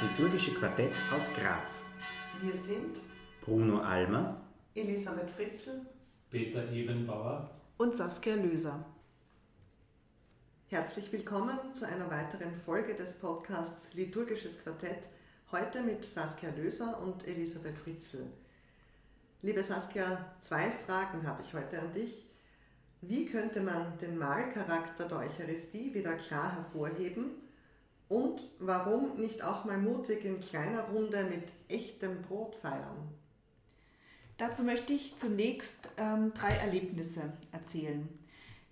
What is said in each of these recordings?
liturgische Quartett aus Graz. Wir sind Bruno Almer, Elisabeth Fritzl, Peter Ebenbauer und Saskia Löser. Herzlich willkommen zu einer weiteren Folge des Podcasts Liturgisches Quartett, heute mit Saskia Löser und Elisabeth Fritzl. Liebe Saskia, zwei Fragen habe ich heute an dich. Wie könnte man den Mahlcharakter der Eucharistie wieder klar hervorheben? Und warum nicht auch mal mutig in kleiner Runde mit echtem Brot feiern? Dazu möchte ich zunächst ähm, drei Erlebnisse erzählen.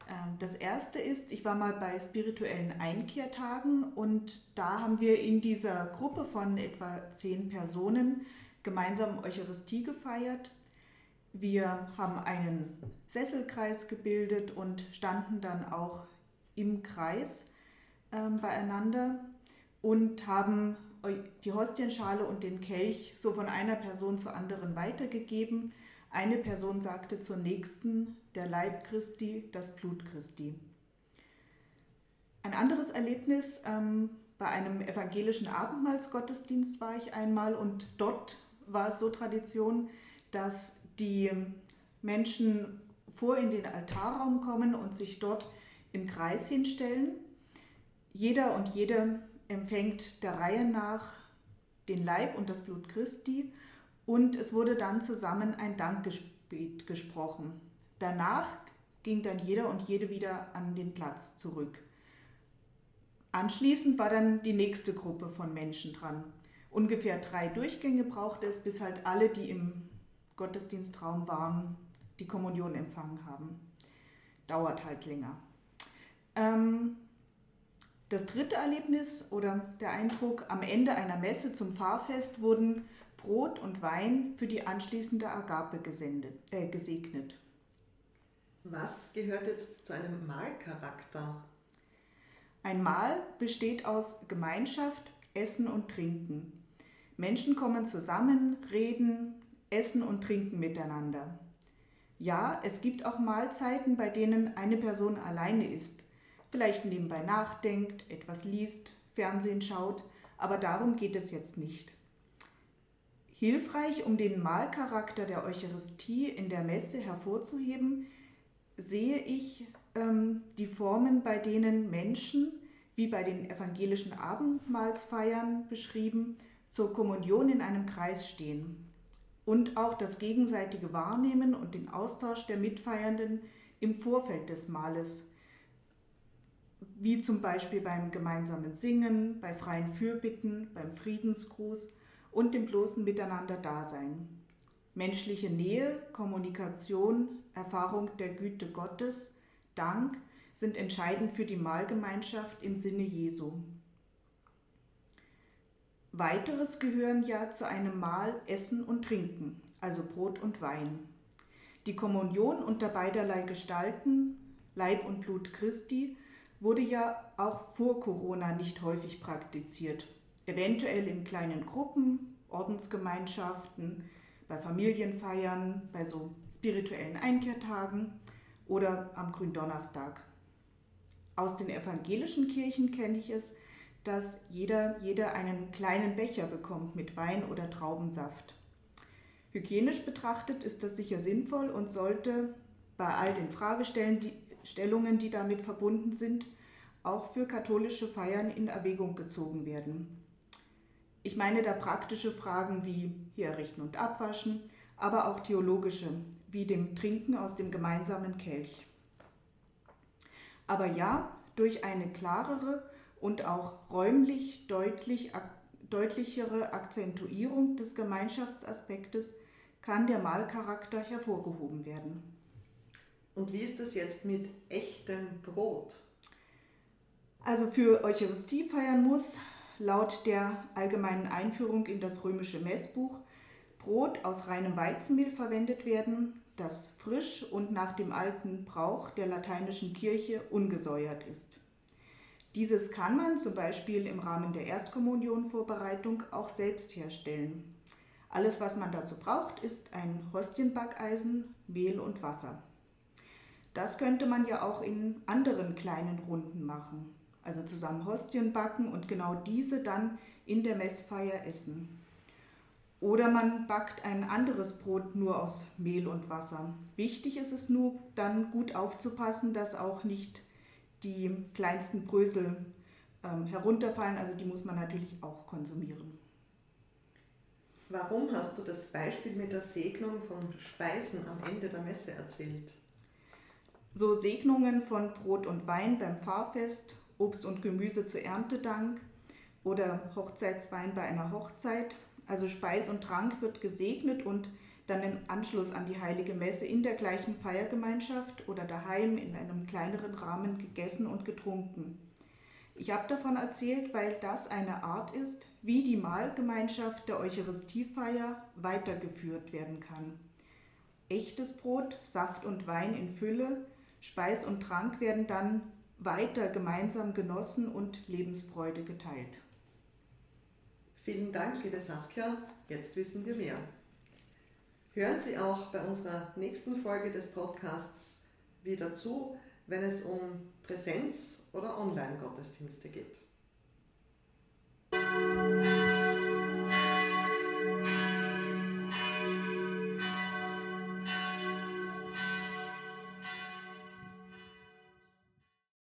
Ähm, das erste ist, ich war mal bei spirituellen Einkehrtagen und da haben wir in dieser Gruppe von etwa zehn Personen gemeinsam Eucharistie gefeiert. Wir haben einen Sesselkreis gebildet und standen dann auch im Kreis ähm, beieinander und haben die Hostienschale und den Kelch so von einer Person zur anderen weitergegeben. Eine Person sagte zur nächsten, der Leib Christi, das Blut Christi. Ein anderes Erlebnis, ähm, bei einem evangelischen Abendmahlsgottesdienst war ich einmal und dort war es so Tradition, dass die Menschen vor in den Altarraum kommen und sich dort im Kreis hinstellen jeder und jede empfängt der Reihe nach den Leib und das Blut Christi und es wurde dann zusammen ein Dankgebet gesprochen. Danach ging dann jeder und jede wieder an den Platz zurück. Anschließend war dann die nächste Gruppe von Menschen dran. Ungefähr drei Durchgänge brauchte es, bis halt alle, die im Gottesdienstraum waren, die Kommunion empfangen haben. Dauert halt länger. Ähm, das dritte Erlebnis oder der Eindruck, am Ende einer Messe zum Pfarrfest wurden Brot und Wein für die anschließende Agape gesendet, äh, gesegnet. Was gehört jetzt zu einem Mahlcharakter? Ein Mahl besteht aus Gemeinschaft, Essen und Trinken. Menschen kommen zusammen, reden, essen und trinken miteinander. Ja, es gibt auch Mahlzeiten, bei denen eine Person alleine ist vielleicht nebenbei nachdenkt, etwas liest, Fernsehen schaut, aber darum geht es jetzt nicht. Hilfreich, um den Mahlcharakter der Eucharistie in der Messe hervorzuheben, sehe ich ähm, die Formen, bei denen Menschen, wie bei den evangelischen Abendmahlsfeiern beschrieben, zur Kommunion in einem Kreis stehen und auch das gegenseitige Wahrnehmen und den Austausch der Mitfeiernden im Vorfeld des Mahles wie zum Beispiel beim gemeinsamen Singen, bei freien Fürbitten, beim Friedensgruß und dem bloßen Miteinander-Dasein. Menschliche Nähe, Kommunikation, Erfahrung der Güte Gottes, Dank sind entscheidend für die Mahlgemeinschaft im Sinne Jesu. Weiteres gehören ja zu einem Mahl Essen und Trinken, also Brot und Wein. Die Kommunion unter beiderlei Gestalten, Leib und Blut Christi, wurde ja auch vor Corona nicht häufig praktiziert. Eventuell in kleinen Gruppen, Ordensgemeinschaften, bei Familienfeiern, bei so spirituellen Einkehrtagen oder am Gründonnerstag. Aus den evangelischen Kirchen kenne ich es, dass jeder, jeder einen kleinen Becher bekommt mit Wein oder Traubensaft. Hygienisch betrachtet ist das sicher sinnvoll und sollte bei all den Fragestellungen, die, damit verbunden sind, auch für katholische Feiern in Erwägung gezogen werden. Ich meine da praktische Fragen wie Herrichten und Abwaschen, aber auch theologische, wie dem Trinken aus dem gemeinsamen Kelch. Aber ja, durch eine klarere und auch räumlich deutlich, deutlichere Akzentuierung des Gemeinschaftsaspektes kann der Mahlcharakter hervorgehoben werden. Und wie ist das jetzt mit echtem Brot? Also für Eucharistie feiern muss laut der allgemeinen Einführung in das römische Messbuch Brot aus reinem Weizenmehl verwendet werden, das frisch und nach dem alten Brauch der lateinischen Kirche ungesäuert ist. Dieses kann man zum Beispiel im Rahmen der Erstkommunionvorbereitung auch selbst herstellen. Alles, was man dazu braucht, ist ein Hostienbackeisen, Mehl und Wasser. Das könnte man ja auch in anderen kleinen Runden machen. Also zusammen Hostien backen und genau diese dann in der Messfeier essen. Oder man backt ein anderes Brot nur aus Mehl und Wasser. Wichtig ist es nur, dann gut aufzupassen, dass auch nicht die kleinsten Brösel ähm, herunterfallen. Also die muss man natürlich auch konsumieren. Warum hast du das Beispiel mit der Segnung von Speisen am Ende der Messe erzählt? So Segnungen von Brot und Wein beim Pfarrfest, Obst und Gemüse zu Erntedank oder Hochzeitswein bei einer Hochzeit. Also Speis und Trank wird gesegnet und dann im Anschluss an die heilige Messe in der gleichen Feiergemeinschaft oder daheim in einem kleineren Rahmen gegessen und getrunken. Ich habe davon erzählt, weil das eine Art ist, wie die Mahlgemeinschaft der Eucharistiefeier weitergeführt werden kann. Echtes Brot, Saft und Wein in Fülle, Speis und Trank werden dann weiter gemeinsam genossen und Lebensfreude geteilt. Vielen Dank, liebe Saskia. Jetzt wissen wir mehr. Hören Sie auch bei unserer nächsten Folge des Podcasts wieder zu, wenn es um Präsenz- oder Online-Gottesdienste geht.